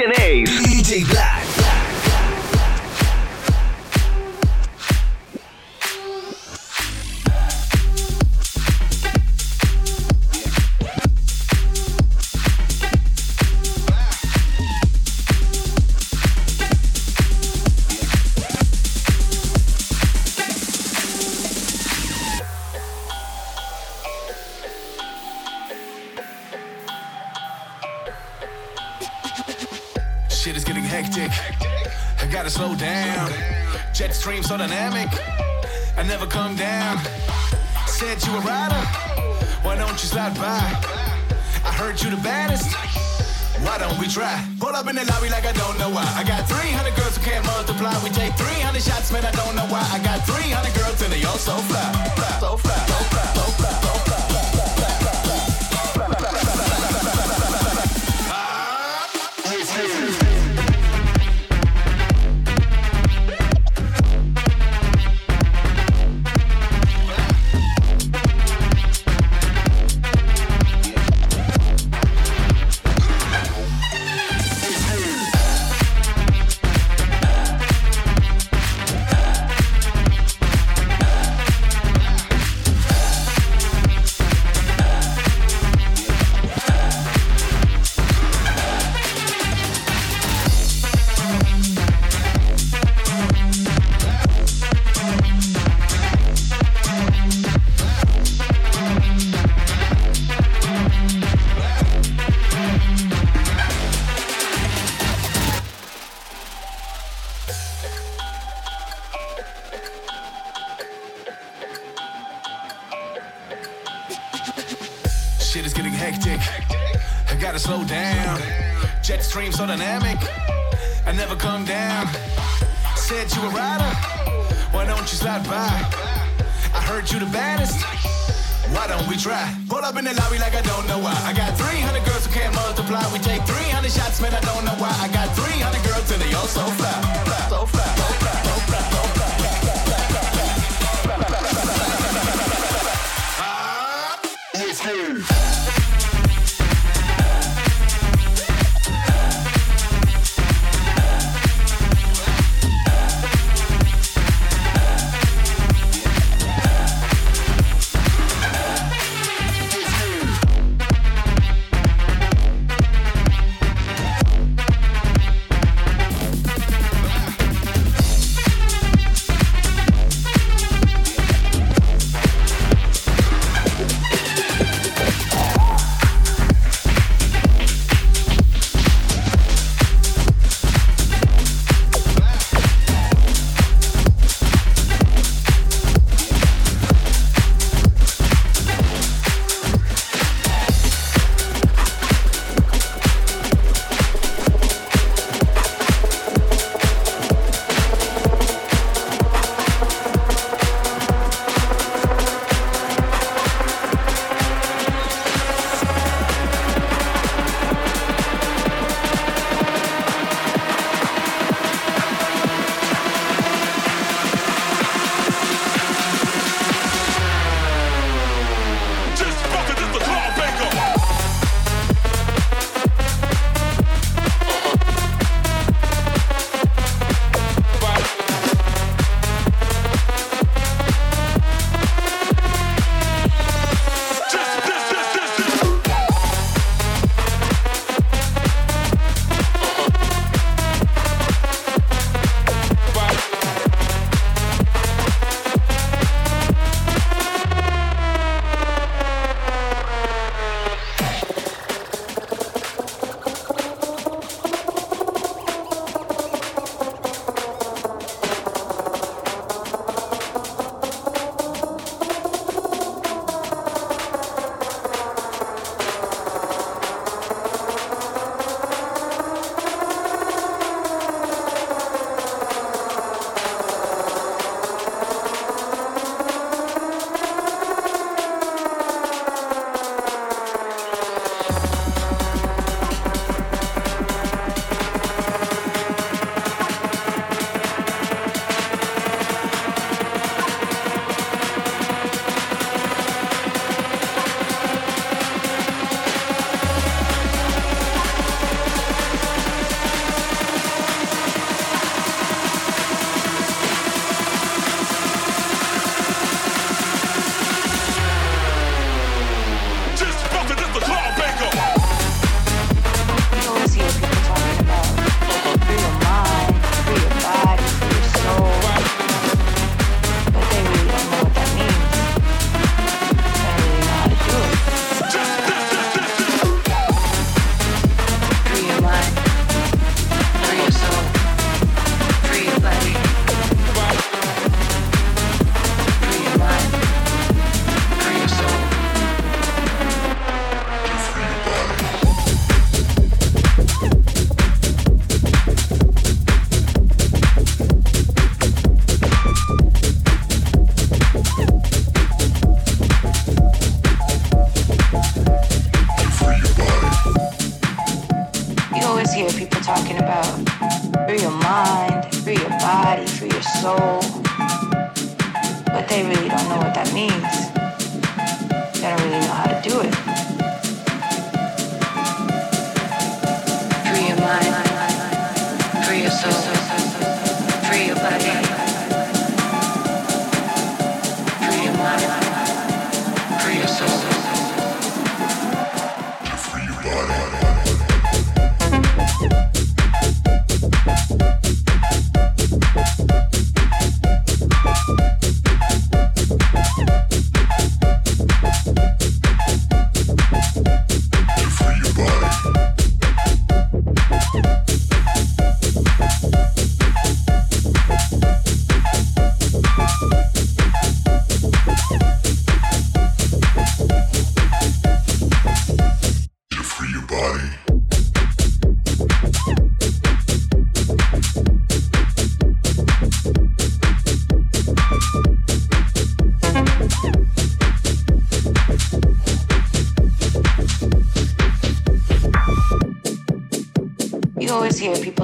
Ace. DJ Black. I never come down. Said you a rider. Why don't you slide by? I heard you the baddest. Why don't we try? Pull up in the lobby like I don't know why. I got 300 girls who can't multiply. We take 300 shots, man. I don't know why. I got 300 girls and they all so fly. fly, so fly, so fly, so fly, so fly. Let's go.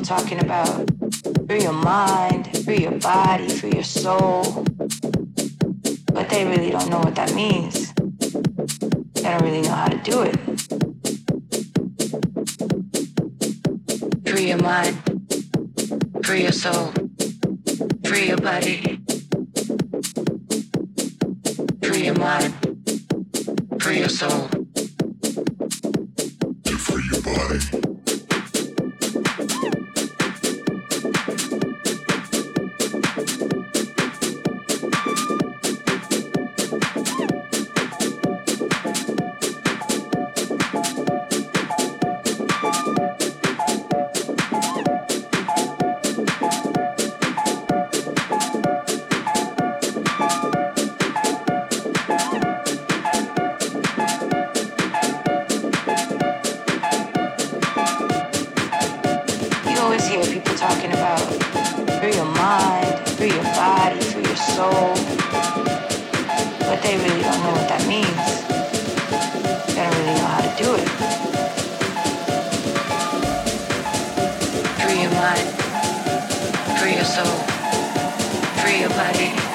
talking about through your mind, through your body, through your soul. Free your mind, free your soul, free your body.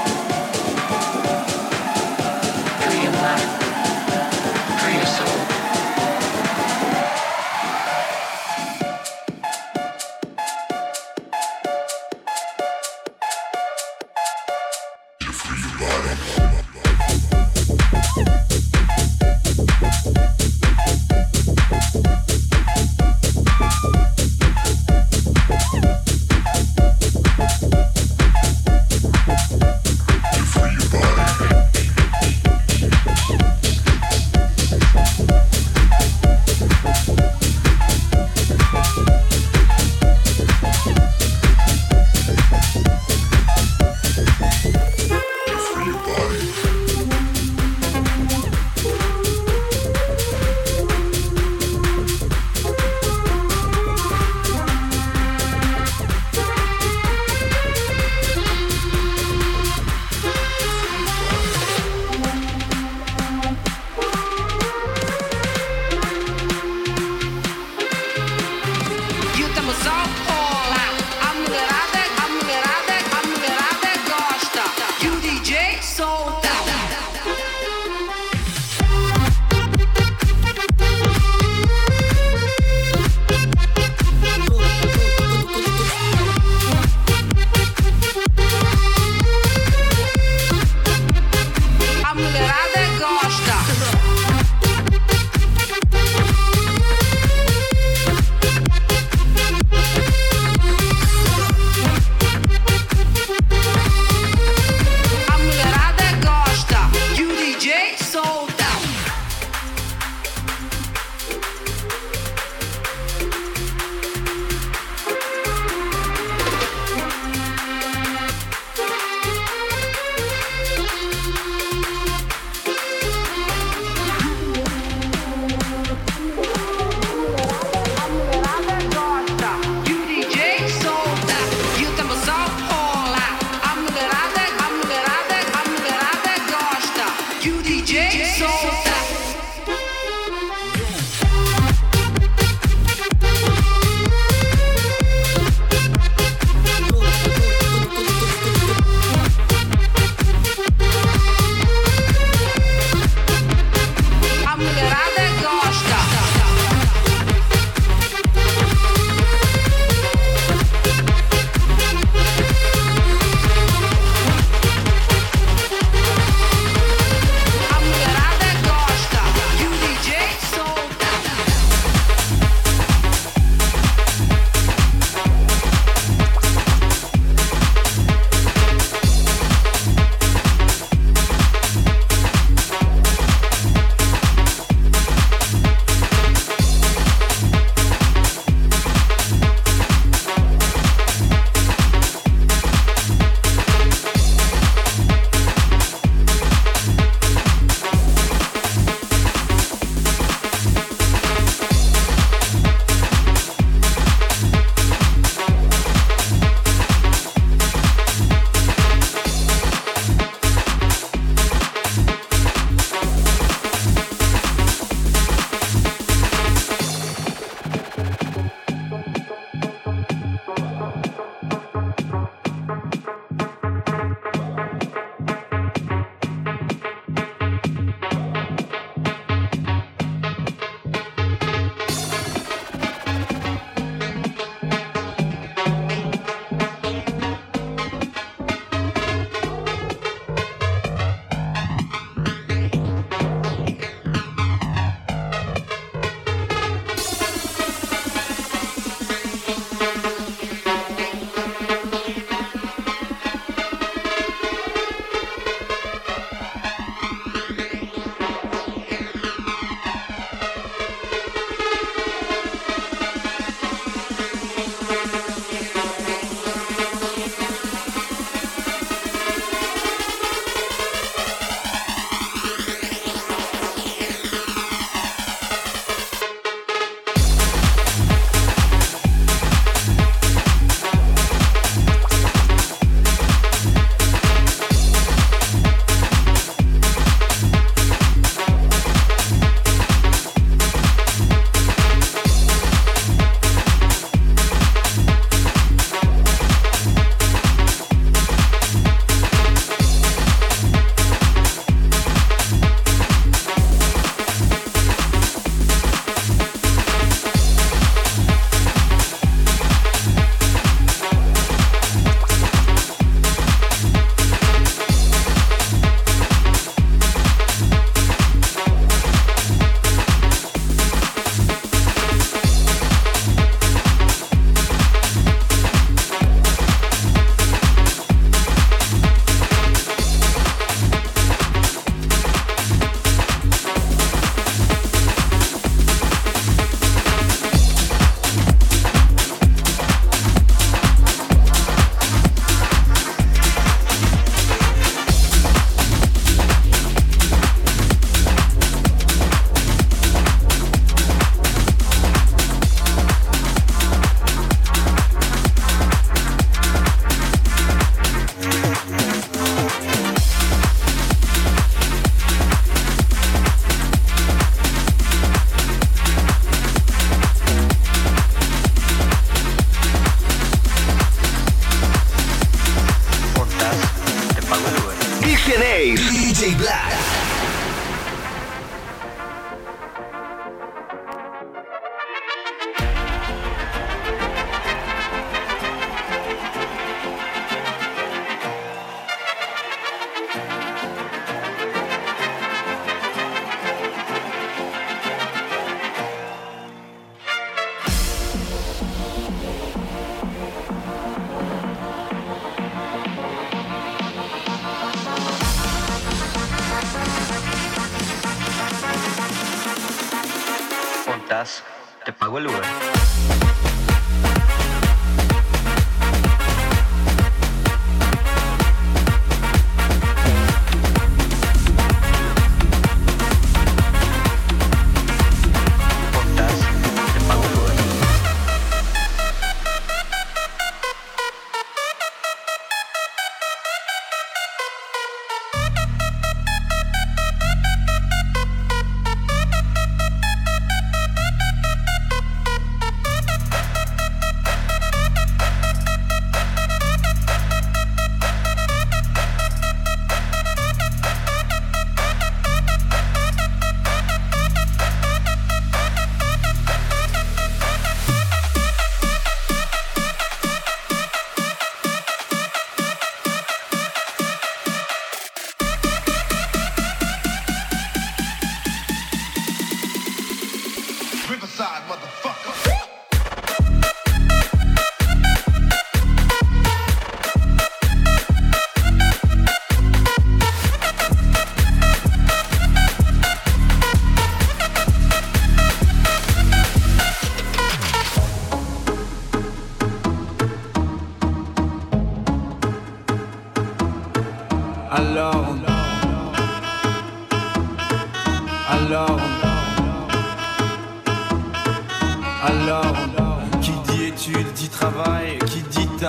Virgen Ace. DJ Black.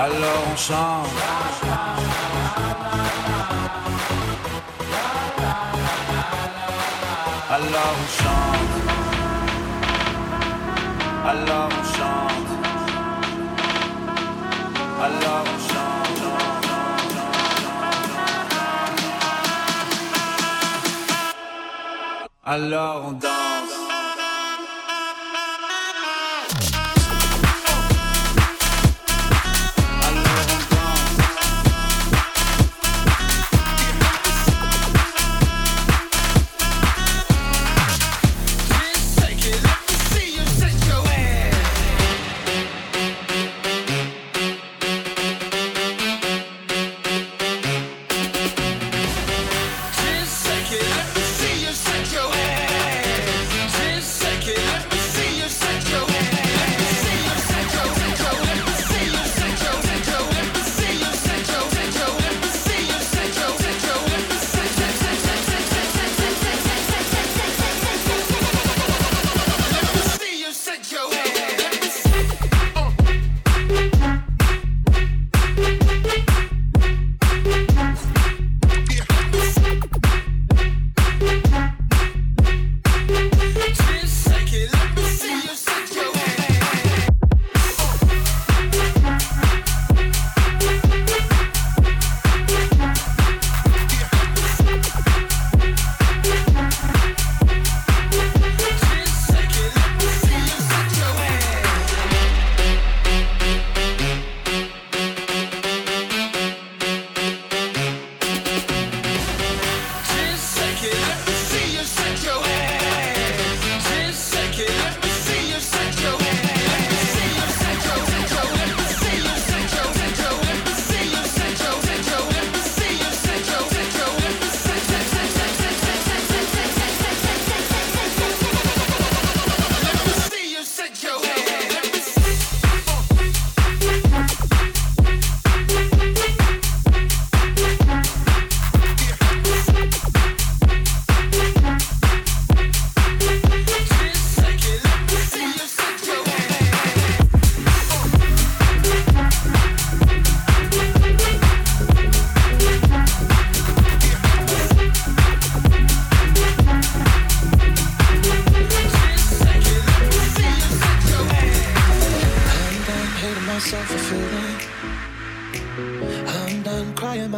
Alors on chante. Alors on chante. Alors on chante. Alors on chante. Alors on danse.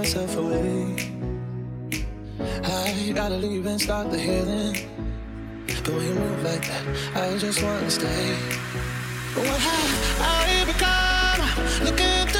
myself away. I gotta leave and start the healing. But when you move like that, I just wanna stay. What have I, become looking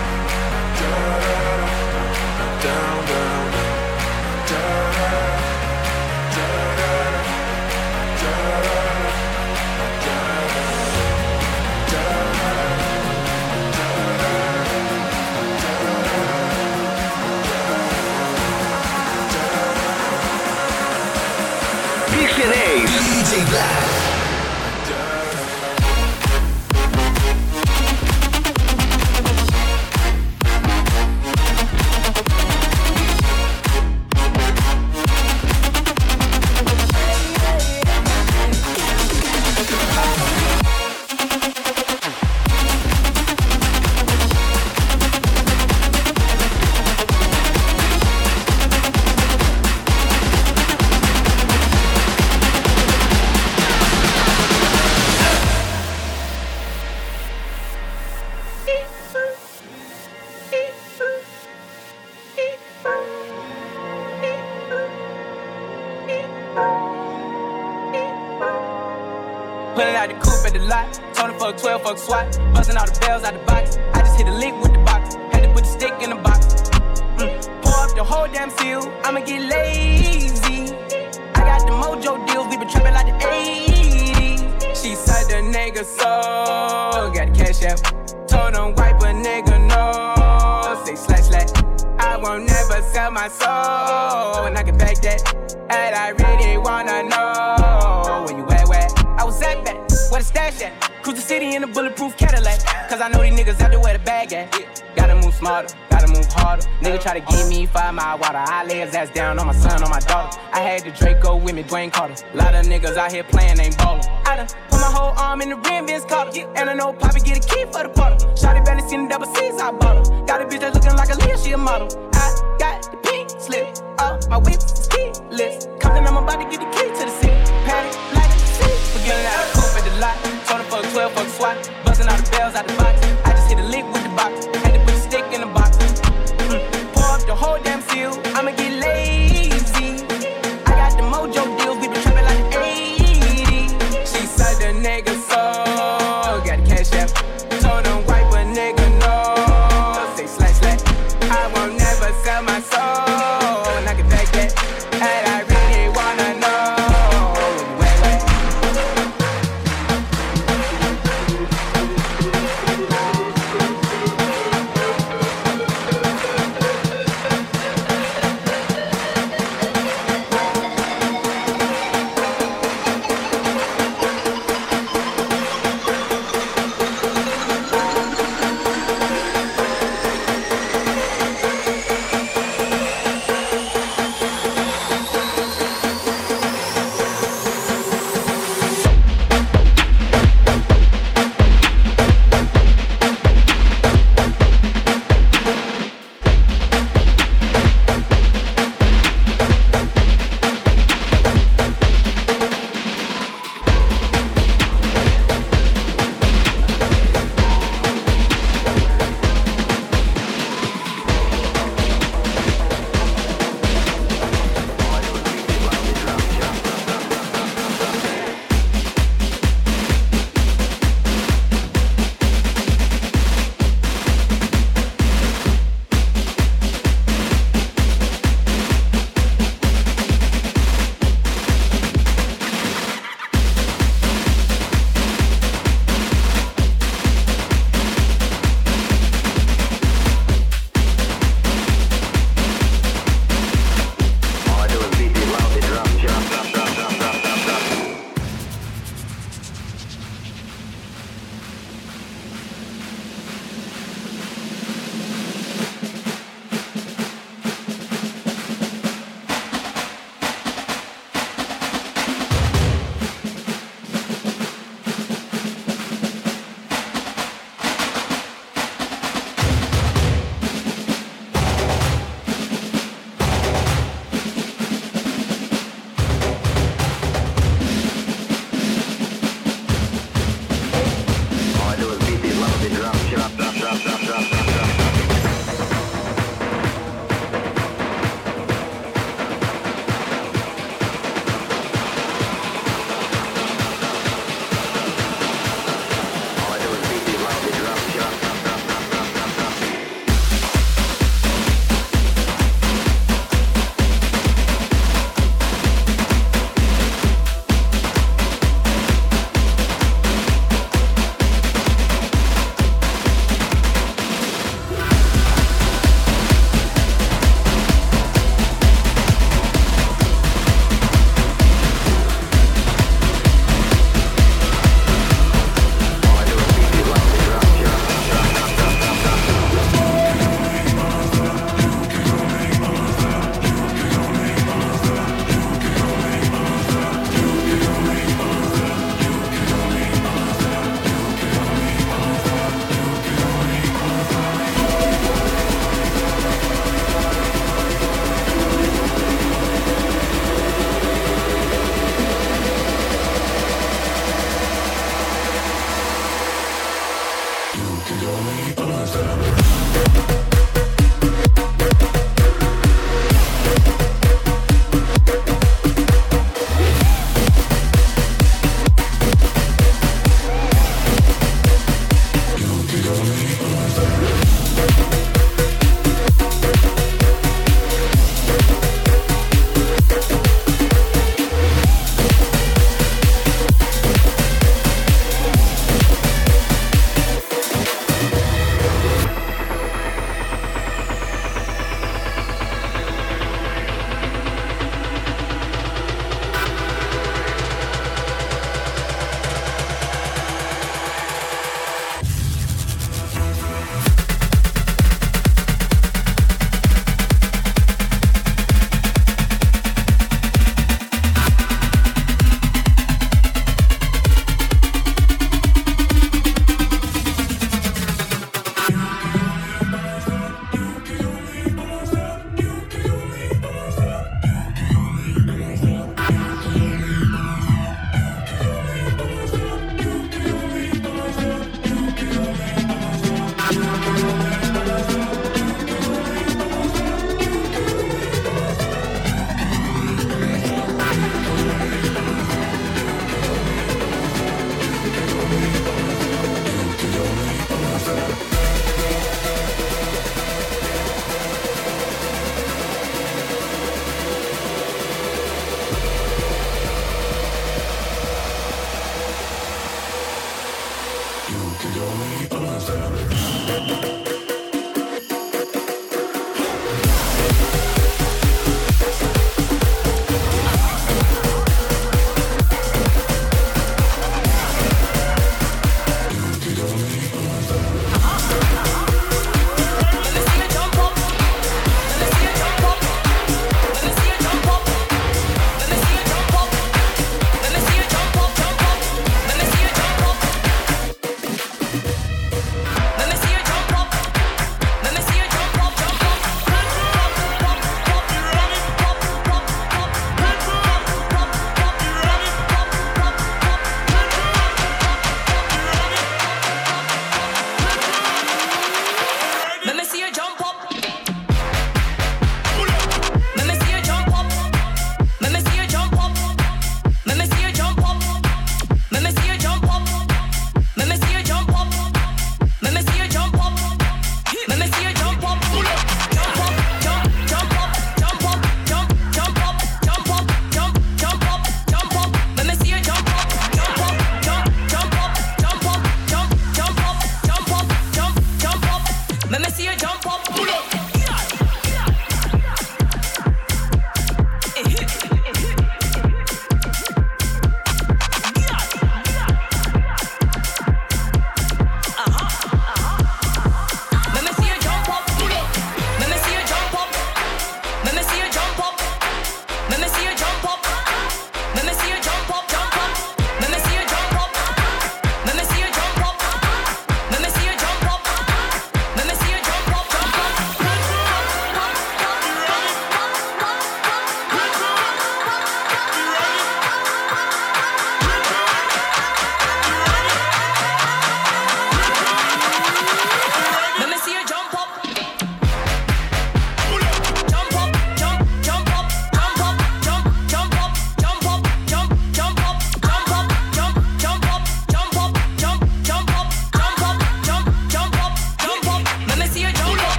Know these niggas out there where the bag at. Gotta move smarter, gotta move harder. Nigga try to give me five mile water. I lay his ass down on my son, on my daughter. I had the Draco with me, Dwayne Carter. Lot of niggas out here playing, ain't ballin'. I done put my whole arm in the rim, Vince Carter. And I know Poppy get a key for the quarter. Shotty barely seen the double C's, I bought her. Got a bitch that's looking like a Leah, she a model. I got the pink slip up my whip, ski list. Compton, I'm about to get the key to the city. Patty, like a sea, forget it.